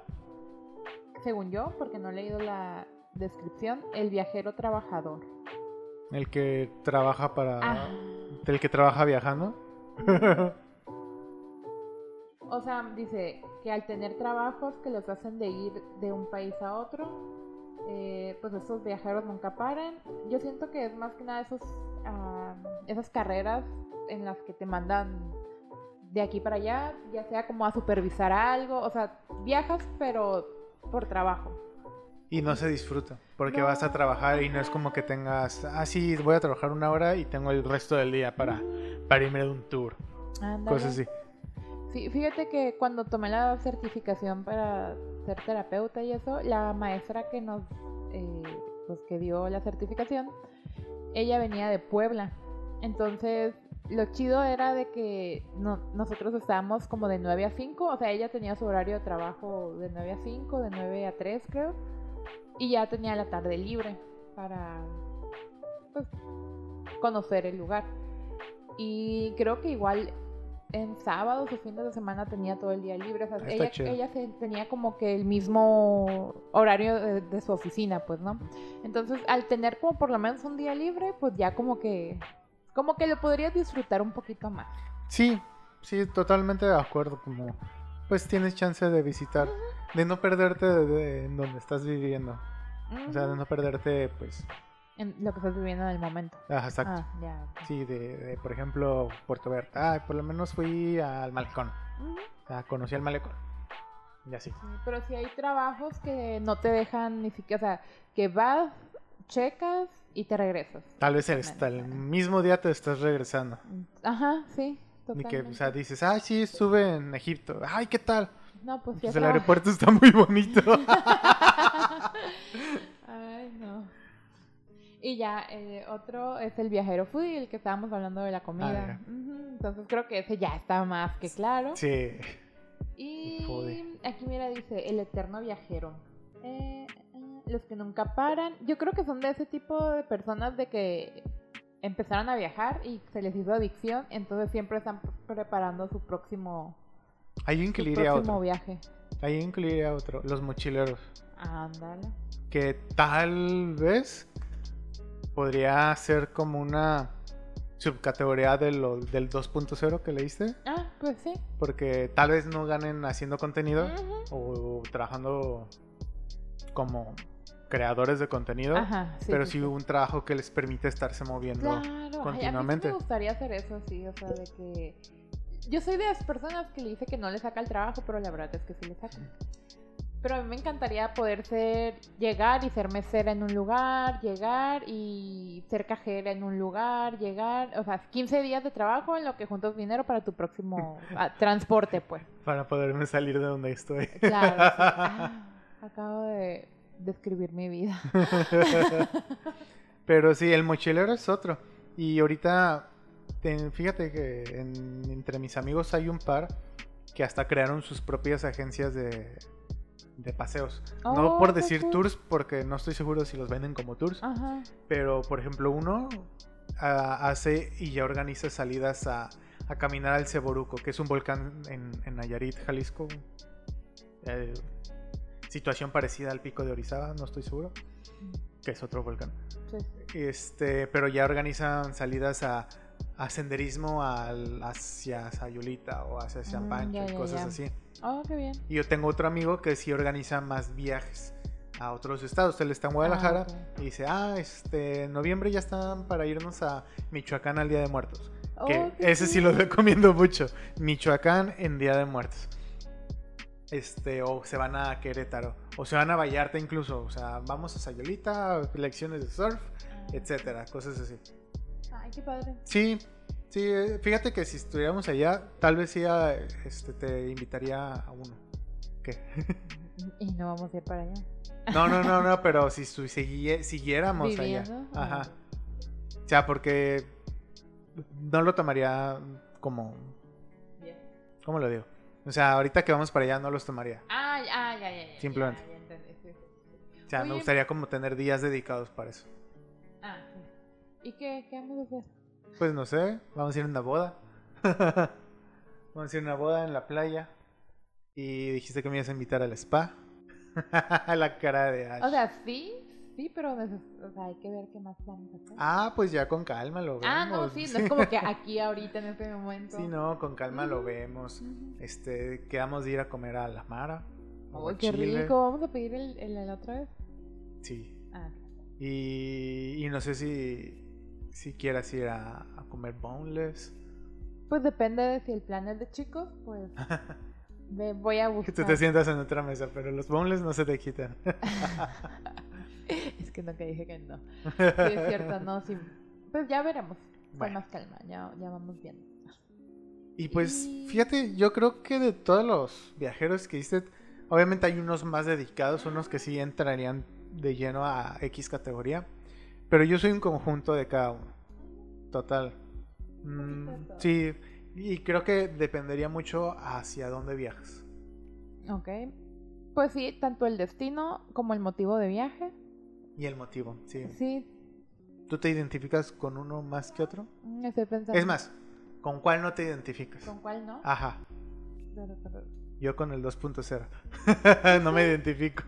según yo, porque no he leído la descripción, el viajero trabajador. El que trabaja para... Ah. El que trabaja viajando. O sea, dice que al tener trabajos que los hacen de ir de un país a otro, eh, pues esos viajeros nunca paran. Yo siento que es más que nada esos, esas carreras en las que te mandan de aquí para allá, ya sea como a supervisar algo, o sea, viajas pero por trabajo. Y no se disfruta, porque No, vas a trabajar y no es como que tengas, ah, sí, voy a trabajar una hora y tengo el resto del día para, para irme de un tour, cosas así. Sí, fíjate que cuando tomé la certificación para ser terapeuta y eso, la maestra que nos, eh, pues que dio la certificación, ella venía de Puebla. Entonces, lo chido era de que no- nosotros estábamos como de 9 a 5, o sea, ella tenía su horario de trabajo de 9 a 5, de 9 a 3 creo, y ya tenía la tarde libre para, pues, conocer el lugar. Y creo que igual en sábados o fines de semana tenía todo el día libre. O sea, Ah, ella, ella se- tenía como que el mismo horario de, de su oficina, pues, ¿no? Entonces, al tener como por lo menos un día libre, pues ya como que, como que lo podrías disfrutar un poquito más. Sí, sí, totalmente de acuerdo, como pues tienes chance de visitar, de no perderte de, donde estás viviendo, o sea, de no perderte, pues, En lo que estás viviendo en el momento. ah, exacto. Ah, ya. ok. Sí, de, de, por ejemplo, Puerto Berta. Ay, por lo menos fui al malecón. Ujú. O sea, conocí al malecón. Y así. Sí, pero si hay trabajos que no te dejan ni siquiera, o sea, que vas, checas y te regresas. Tal vez hasta el mismo día te estás regresando. Ajá, sí, Ni que, o totalmente. sea, dices, ay, sí, estuve en Egipto. Ay, ¿qué tal? No, pues ya Pues el aeropuerto está muy bonito. Ay, no. Y ya, eh, otro es el viajero foodie, el que estábamos hablando de la comida. Ah, Entonces creo que ese ya está más que claro. sí. Y foodie. aquí mira, dice, el eterno viajero. Eh, eh, los que nunca paran. Yo creo que son de ese tipo de personas de que empezaron a viajar y se les hizo adicción, entonces siempre están preparando su próximo, Ahí su próximo otro. viaje. Ahí incluiría otro. Los mochileros. Ándale. Que tal vez podría ser como una subcategoría de lo, del 2.0 que leíste. Ah, pues sí. Porque tal vez no ganen haciendo contenido o trabajando como creadores de contenido. Ajá, sí. pero sí, sí sí. un trabajo que les permite estarse moviendo. Claro, ay, a mí continuamente. me gustaría hacer eso, sí, o sea, de que yo soy de las personas que le dice que no le saca el trabajo, pero la verdad es que sí le saca. Pero a mí me encantaría poder ser, llegar y ser mesera en un lugar, llegar y ser cajera en un lugar, llegar, o sea, 15 días de trabajo en lo que juntas dinero para tu próximo ah, transporte, pues. Para poderme salir de donde estoy. Claro. sí. Ah, acabo de describir mi vida. Pero sí, el mochilero es otro. Y ahorita, te- fíjate que en- entre mis amigos hay un par que hasta crearon sus propias agencias de, de paseos. no Oh, por decir tours, porque no estoy seguro si los venden como tours. Ajá. Pero, por ejemplo, uno ah, hace y ya organiza salidas a, a caminar al Ceboruco, que es un volcán en, en Nayarit, Jalisco. Eh, situación parecida al pico de Orizaba, no estoy seguro, que es otro volcán. Sí. Este, pero ya organizan salidas a, a senderismo al- hacia Sayulita o hacia San Pancho y cosas ya. así. Oh, qué bien. Y yo tengo otro amigo que sí organiza más viajes a otros estados. Él está en Guadalajara ok. y dice, ah, este, en noviembre ya están para irnos a Michoacán al Día de Muertos. Que Oh, qué ese sí lo recomiendo mucho. Michoacán en Día de Muertos. Este, o se van a Querétaro, o se van a Vallarta incluso. O sea, vamos a Sayulita, lecciones de surf, Ah, etcétera, cosas así. Qué padre. Sí, sí, eh, fíjate que si estuviéramos allá, tal vez sí ah, este, te invitaría a uno. ¿Qué? Y no vamos a ir para allá. No, no, no, no, pero si sigui- siguiéramos allá. Viviendo, Ajá. ah. O sea, porque no lo tomaría como... Bien. ¿Cómo lo digo? O sea, ahorita que vamos para allá no los tomaría. Ah, ya, ya, ya, ya. Simplemente. Ya. O sea, me gustaría como tener días dedicados para eso. ¿Y qué, qué vamos a hacer? Pues no sé, vamos a ir a una boda. vamos a ir a una boda en la playa. Y dijiste que me ibas a invitar al spa. la cara de Ash. O sea, sí, sí, pero o sea, hay que ver qué más vamos a hacer. Ah, pues ya con calma lo vemos. Ah, no, sí, no es como que aquí ahorita en este momento. Sí, no, con calma lo vemos. Ujú. Este, quedamos de ir a comer a la Mara. Uy, a qué Chile. rico. Vamos a pedir el, el, el otra vez. Sí. Ah, Y, y no sé si, si quieras ir a, a comer boneless. Pues depende de si el plan es de chicos, pues ve- voy a Que buscar. tú te sientas en otra mesa, pero los boneless no se te quitan. Es que nunca dije que no. Sí, es cierto, no, sí. Pues ya veremos. Con Bueno. más calma, ya, ya vamos viendo. Y pues, Y- fíjate, yo creo que de todos los viajeros que hiciste, obviamente hay unos más dedicados, unos que sí entrarían de lleno a X categoría, pero yo soy un conjunto de cada uno. Total. Mm, sí, y creo que dependería mucho hacia dónde viajas. Ok. Pues sí, tanto el destino como el motivo de viaje. Y el motivo, sí. Sí, ¿Tú te identificas con uno más que otro? mm, estoy pensando. Es más, ¿con cuál no te identificas? ¿Con cuál no? Ajá, yo con el 2.0. no me identifico.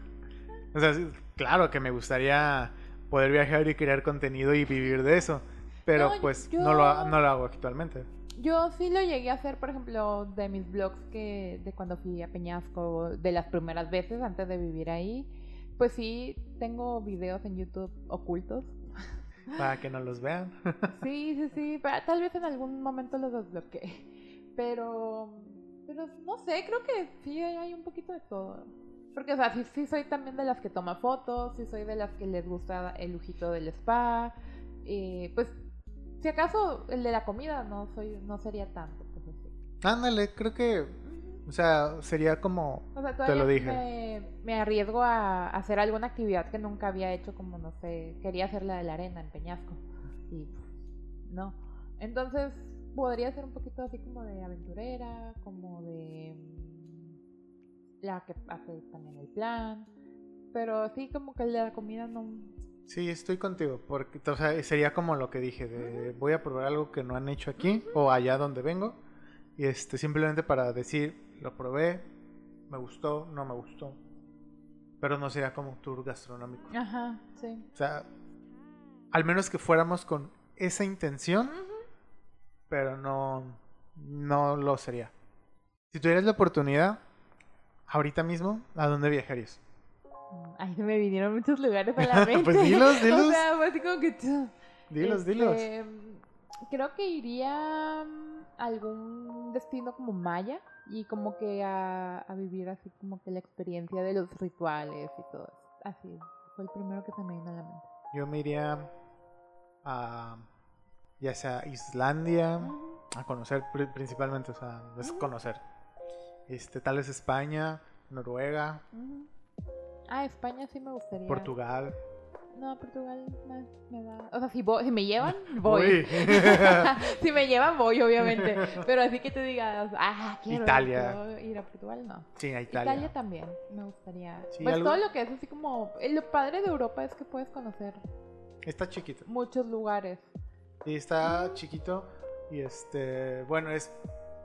O sea, claro que me gustaría poder viajar y crear contenido y vivir de eso. Pero No, pues yo- no, lo, no lo hago actualmente. Yo sí lo llegué a hacer, por ejemplo, de mis vlogs que de cuando fui a Peñasco, de las primeras veces antes de vivir ahí. Pues sí, tengo videos en YouTube ocultos. Para que no los vean. Sí, sí, sí, tal vez en algún momento los desbloqueé. Pero, pero no sé, creo que sí hay un poquito de todo. Porque, o sea, sí, sí soy también de las que toma fotos, sí soy de las que les gusta el lujito del spa. eh, pues, si acaso el de la comida no soy, no sería tanto. Pues, así. Ándale, creo que, o sea, sería como, O sea, Te todavía lo dije. Me, me arriesgo a hacer alguna actividad que nunca había hecho, como no sé, quería hacer la de la arena en Peñasco. Y no. Entonces, podría ser un poquito así como de aventurera, como de la que hace también el plan. Pero sí, como que el de la comida no. sí, estoy contigo. Porque, o sea, sería como lo que dije, de voy a probar algo que no han hecho aquí o allá donde vengo. Y este, simplemente para decir, lo probé, me gustó, no me gustó. Pero no sería como un tour gastronómico. Ajá, sí. O sea, al menos que fuéramos con esa intención, pero no, no lo sería. Si tuvieras la oportunidad, ahorita mismo, ¿a dónde viajarías? Ay, me vinieron muchos lugares a la mente. Pues dilos, dilos. O sea, así como que. Dilos, dilos. Este, Creo que iría a algún destino como maya y como que a, a vivir así como que la experiencia de los rituales y todo. Así, fue el primero que se me vino a la mente. Yo me iría a, ya sea Islandia, a conocer pri- principalmente, o sea, es conocer. Este, tal vez España, Noruega, Ujú. Ah, España sí me gustaría. Portugal. No, Portugal me, me da... O sea, si, voy- si me llevan, voy. Si me llevan, voy, obviamente. Pero así que te digas, ah, quiero, Italia. ir a Portugal, no. sí, a Italia. Italia. también me gustaría. Sí, pues algo- todo lo que es así como... eh, Lo padre de Europa es que puedes conocer Está chiquito. muchos lugares. Y está chiquito y este, bueno, es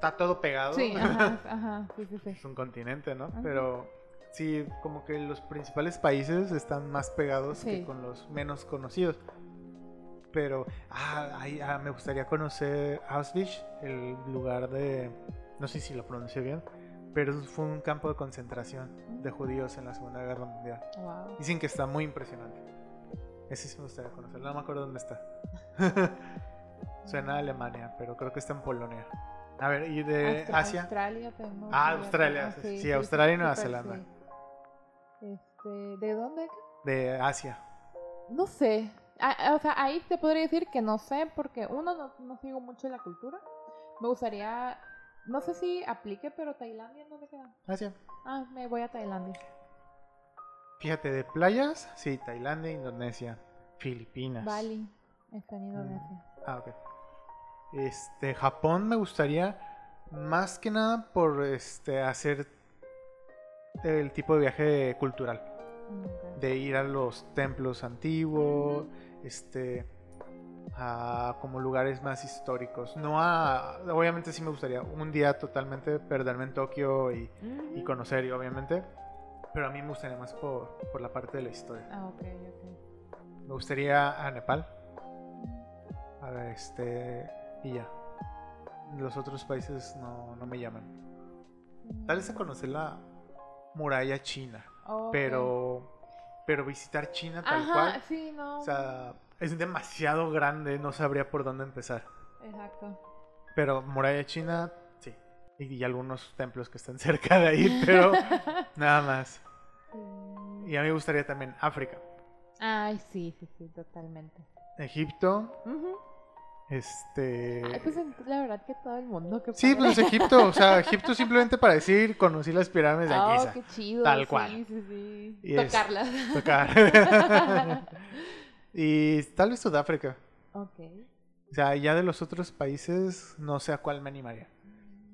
está todo pegado. Sí, ajá, ajá, sí, sí, sí. es un continente, ¿no? Ajá. Pero sí, como que los principales países están más pegados que con los menos conocidos. Pero ah, ay, ah, me gustaría conocer Auschwitz, el lugar de no sé si lo pronuncio bien, pero fue un campo de concentración de judíos en la Segunda Guerra Mundial. Wow. Dicen que está muy impresionante. Ese sí me gustaría conocer. No me acuerdo dónde está. Suena a Alemania, pero creo que está en Polonia. A ver, ¿y de Austra- Asia? Australia me Ah, Australia, conocer. sí, Australia y Nueva Zelanda. sí. Este, ¿de dónde? De Asia. No sé. Ah, o sea, ahí te podría decir que no sé, porque uno, no, no sigo mucho la cultura. Me gustaría, no sé si aplique, pero Tailandia, ¿dónde queda? Asia. Ah, me voy a Tailandia. Fíjate, de playas, sí, Tailandia, Indonesia, Filipinas. Bali, está en Indonesia. Ah, ok. Este, Japón me gustaría más que nada por este hacer el tipo de viaje cultural. De ir a los templos antiguos, este, a como lugares más históricos. No a, obviamente sí me gustaría un día totalmente perderme en Tokio y, y conocer, y obviamente, pero a mí me gustaría más por, por la parte de la historia. Ah. Me gustaría a Nepal, a ver, este, y ya. Los otros países no, no me llaman. Tal vez a conocer la muralla china. Pero pero visitar China tal Ajá, cual, sí, no. o sea, es demasiado grande, no sabría por dónde empezar. Exacto. Pero muralla china, sí. Y, y algunos templos que están cerca de ahí, pero nada más. Y a mí me gustaría también África, Ay, sí, sí, sí, totalmente. Egipto, Ujú. Este... Ay, pues la verdad que todo el mundo que Sí, pues Egipto, o sea, Egipto simplemente para decir, conocí las pirámides de Oh, Giza. qué chido. tal sí, cual. Sí, sí, Y es- Tocarlas. Tocar. y tal vez Sudáfrica. ok. O sea, ya de los otros países, no sé a cuál me animaría.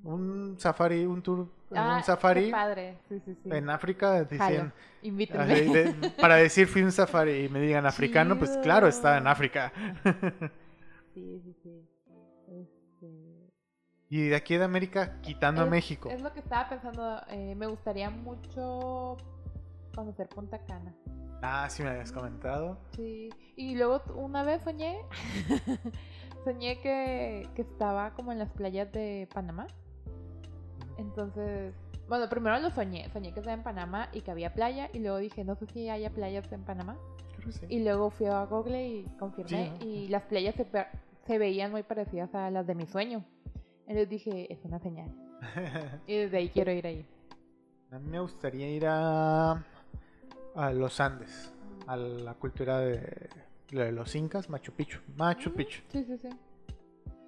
Un safari, un tour, Ah, un safari Qué padre. Sí, sí, sí. en África, dicen, de- para decir fui un safari y me digan africano, pues claro, está en. África. Sí, sí, sí. Este, Y de aquí de América, quitando a México. Es lo que estaba pensando. eh, me gustaría mucho conocer Punta Cana. Ah, sí me habías comentado. Sí. Y luego una vez soñé. soñé que, que estaba como en las playas de Panamá. Entonces, bueno, primero lo soñé. Soñé que estaba en Panamá y que había playa. Y luego dije, no sé si haya playas en Panamá. Sí. Y luego fui a Google y confirmé. Sí, ¿no? Y las playas se, se veían muy parecidas a las de mi sueño. Entonces dije, es una señal. Y desde ahí quiero ir ahí. A mí me gustaría ir a, a los Andes, a la cultura de, de los incas, Machu Picchu. Machu Picchu. Sí, sí, sí.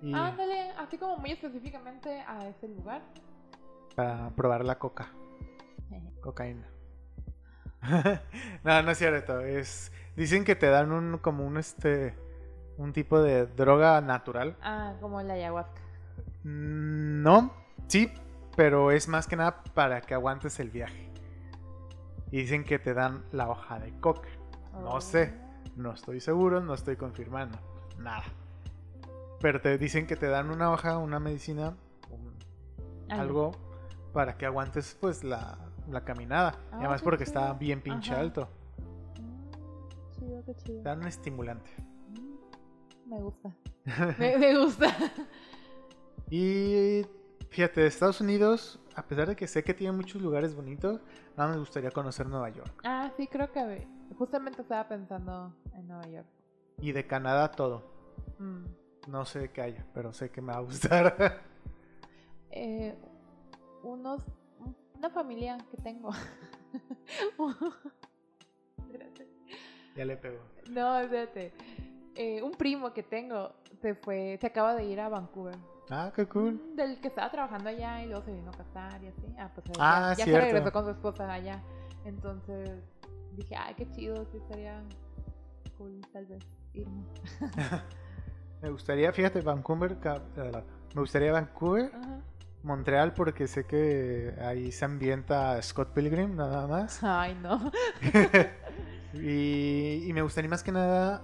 Y Ándale, así como muy específicamente a ese lugar. para probar la coca, cocaína. no, no es cierto. Es, dicen que te dan un como un este un tipo de droga natural. Ah, como la ayahuasca. Mm, No, sí, pero es más que nada para que aguantes el viaje. Y dicen que te dan la hoja de coca. No sé. No estoy seguro, no estoy confirmando. Nada. Pero te dicen que te dan una hoja, una medicina, un- Algo. para que aguantes pues la, la caminada. Ah, y además porque chido. está bien pinche Ajá. alto. Mm, Chido, qué chido. Dan un estimulante. Me gusta. me, me gusta. Y fíjate, de Estados Unidos, a pesar de que sé que tiene muchos lugares bonitos, nada me gustaría conocer Nueva York. Ah, sí, creo que justamente estaba pensando en Nueva York. Y de Canadá todo. Mm. No sé qué haya, pero sé que me va a gustar. Eh, unos, una familia que tengo. Ya le pego. No, espérate. Eh, un primo que tengo se fue, se acaba de ir a Vancouver. Ah, qué cool. Mm, Del que estaba trabajando allá y luego se vino a casar y así. Ah, pues Ah, ya, ya se regresó con su esposa allá. Entonces dije, ay, qué chido, sí estaría cool tal vez irme. Me gustaría, fíjate, Vancouver, me gustaría Vancouver, Ajá. Montreal, porque sé que ahí se ambienta Scott Pilgrim, nada más. Ay, no. Y, y me gustaría más que nada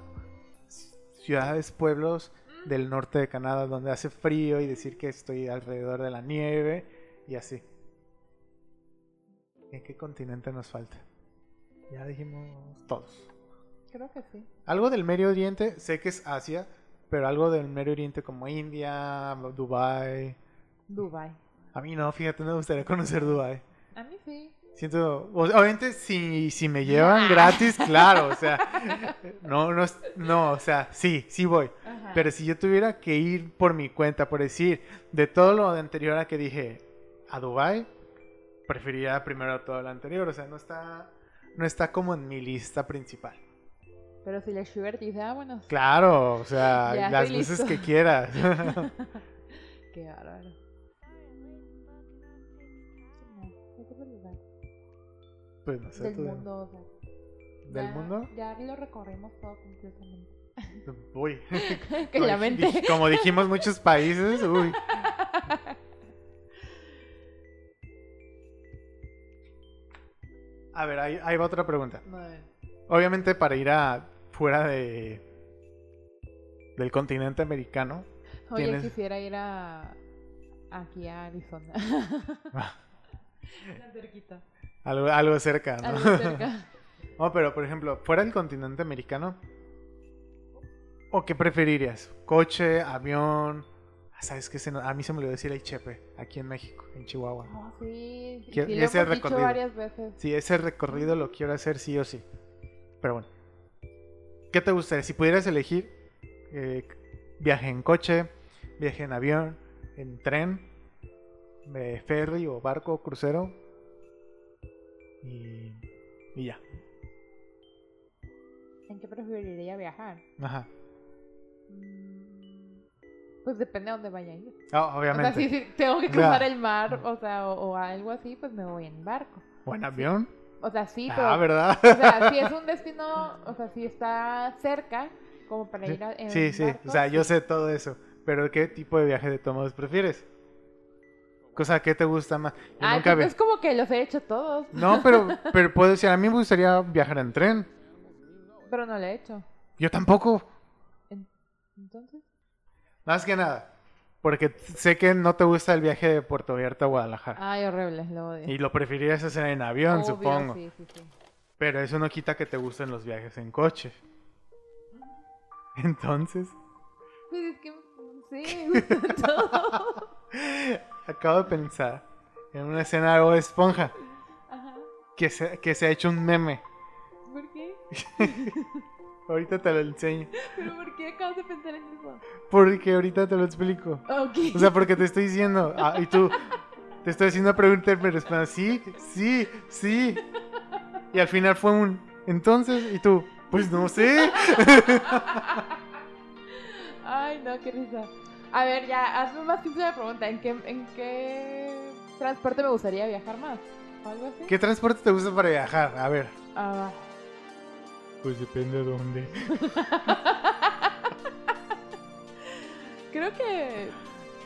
ciudades, pueblos del norte de Canadá donde hace frío y decir que estoy alrededor de la nieve y así. ¿En qué continente nos falta? Ya dijimos todos. Creo que sí. Algo del Medio Oriente, sé que es Asia, pero algo del Medio Oriente como India, Dubai. Dubai. A mí no, fíjate, me gustaría conocer Dubai. A mí sí. Siento, obviamente si, si me llevan gratis, claro, o sea, no, no, no, o sea, sí, sí voy. Ajá. Pero si yo tuviera que ir por mi cuenta, por decir, de todo lo anterior a que dije a Dubai, preferiría primero todo lo anterior, o sea, no está, no está como en mi lista principal. Pero si la Sugar dice, ah, bueno, Claro, o sea, Ya, las veces listo. que quieras. qué bárbaro. Pues no sé, Del mundo, o sea. ¿Del ya- mundo? Ya lo recorrimos todo completamente. Uy. que la dij- mente. dij- Como dijimos muchos países, uy. A ver, ahí, ahí va otra pregunta. Madre. Obviamente para ir a fuera de del continente americano, Oye, Tienes- quisiera ir a aquí a Arizona. Tan cerquita. Algo, algo cerca, ¿no? Algo cerca. No, pero por ejemplo, fuera del continente americano, ¿o qué preferirías? ¿Coche, avión? Ah, ¿Sabes qué? A mí se me olvidó decir el Chepe, aquí en México, en Chihuahua. Oh, sí, Quiero- sí, ese recorrido. varias veces. Sí, ese recorrido lo quiero hacer sí o sí. Pero bueno. ¿Qué te gustaría? Si pudieras elegir eh, viaje en coche, viaje en avión, en tren, de ferry o barco, crucero. Y, y ya. ¿En qué preferiría viajar? Ajá. Mm, Pues depende a dónde vaya a ir. Ah, O sea, obviamente. si, si tengo que cruzar Claro. el mar, o sea, o, o algo así, pues me voy en barco. ¿O en avión? O sea, sí, pero... Ah, ¿verdad? O sea, si es un destino, o sea, si está cerca, como para ir a, en Sí, sí. barco, O sea, yo sí. sé todo eso. Pero ¿qué tipo de viaje de todos prefieres? O sea, ¿qué te gusta más? Yo Ah, nunca es como que los he hecho todos, No, pero, pero puedo decir, a mí me gustaría viajar en tren. pero no lo he hecho. Yo tampoco. En- Entonces, Más que nada. Porque sé que no te gusta el viaje de Puerto Vallarta a Guadalajara. ay, horrible, lo odio. Y lo preferirías hacer en avión, Obvio, supongo. Sí, sí, sí. Pero eso no quita que te gusten los viajes en coche. Entonces, Pues es que sí, me gusta todo. acabo de pensar en una escena de Esponja Ajá. que se, que se ha hecho un meme. ¿Por qué? Ahorita te lo enseño. ¿Pero por qué acabas de pensar en eso? Porque ahorita te lo explico. Ok. O sea, porque te estoy diciendo. ah, y tú te estoy haciendo una pregunta y me respondes, sí, sí, sí. Y al final fue un. Entonces, y tú, pues no sé. Ay, no, qué risa. A ver, ya, hazme más simple la pregunta. ¿En qué, ¿En qué transporte me gustaría viajar más? ¿O algo así? ¿Qué transporte te gusta para viajar? A ver. Ah, Pues depende de dónde. creo que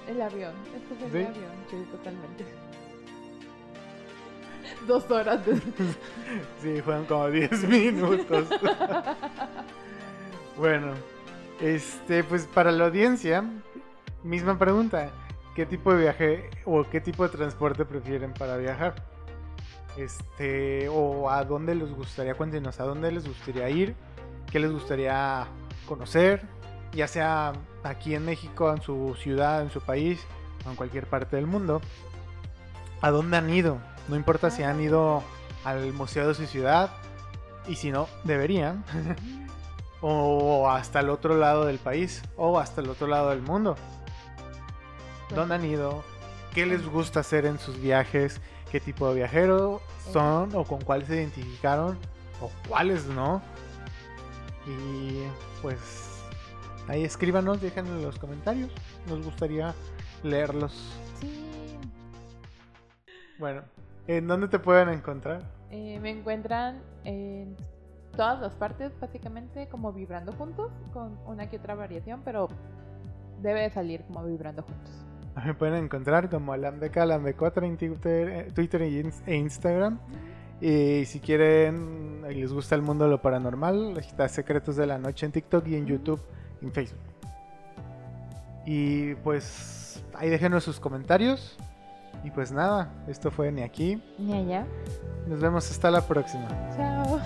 el avión. Escogería ¿Sí? avión, sí, totalmente. Dos horas de... Sí, fueron como 10 minutos. bueno, este, pues para la audiencia, misma pregunta. ¿Qué tipo de viaje o qué tipo de transporte prefieren para viajar? Este, o a dónde les gustaría, cuéntenos, a dónde les gustaría ir, qué les gustaría conocer, ya sea aquí en México, en su ciudad, en su país, o en cualquier parte del mundo. ¿A dónde han ido? No importa si han ido al museo de su ciudad, y si no, deberían. o hasta el otro lado del país, o hasta el otro lado del mundo. ¿Dónde han ido? ¿Qué les gusta hacer en sus viajes? ¿Qué tipo de viajero son? ¿O con cuáles se identificaron? ¿O cuáles no? Y pues ahí escríbanos, déjenlo en los comentarios. Nos gustaría leerlos. Sí. Bueno, ¿en dónde te pueden encontrar? Eh, me encuentran en todas las partes, básicamente, como vibrando juntos, con una que otra variación, pero debe de salir como vibrando juntos. Me pueden encontrar como AlamDK, AlamD4 en Twitter, eh, Twitter e e Instagram. Y si quieren y les gusta el mundo de lo paranormal, está Secretos de la Noche en TikTok y en YouTube y en Facebook. Y pues ahí déjenos sus comentarios. Y pues nada, esto fue Ni aquí. Ni allá. Nos vemos hasta la próxima. Chao.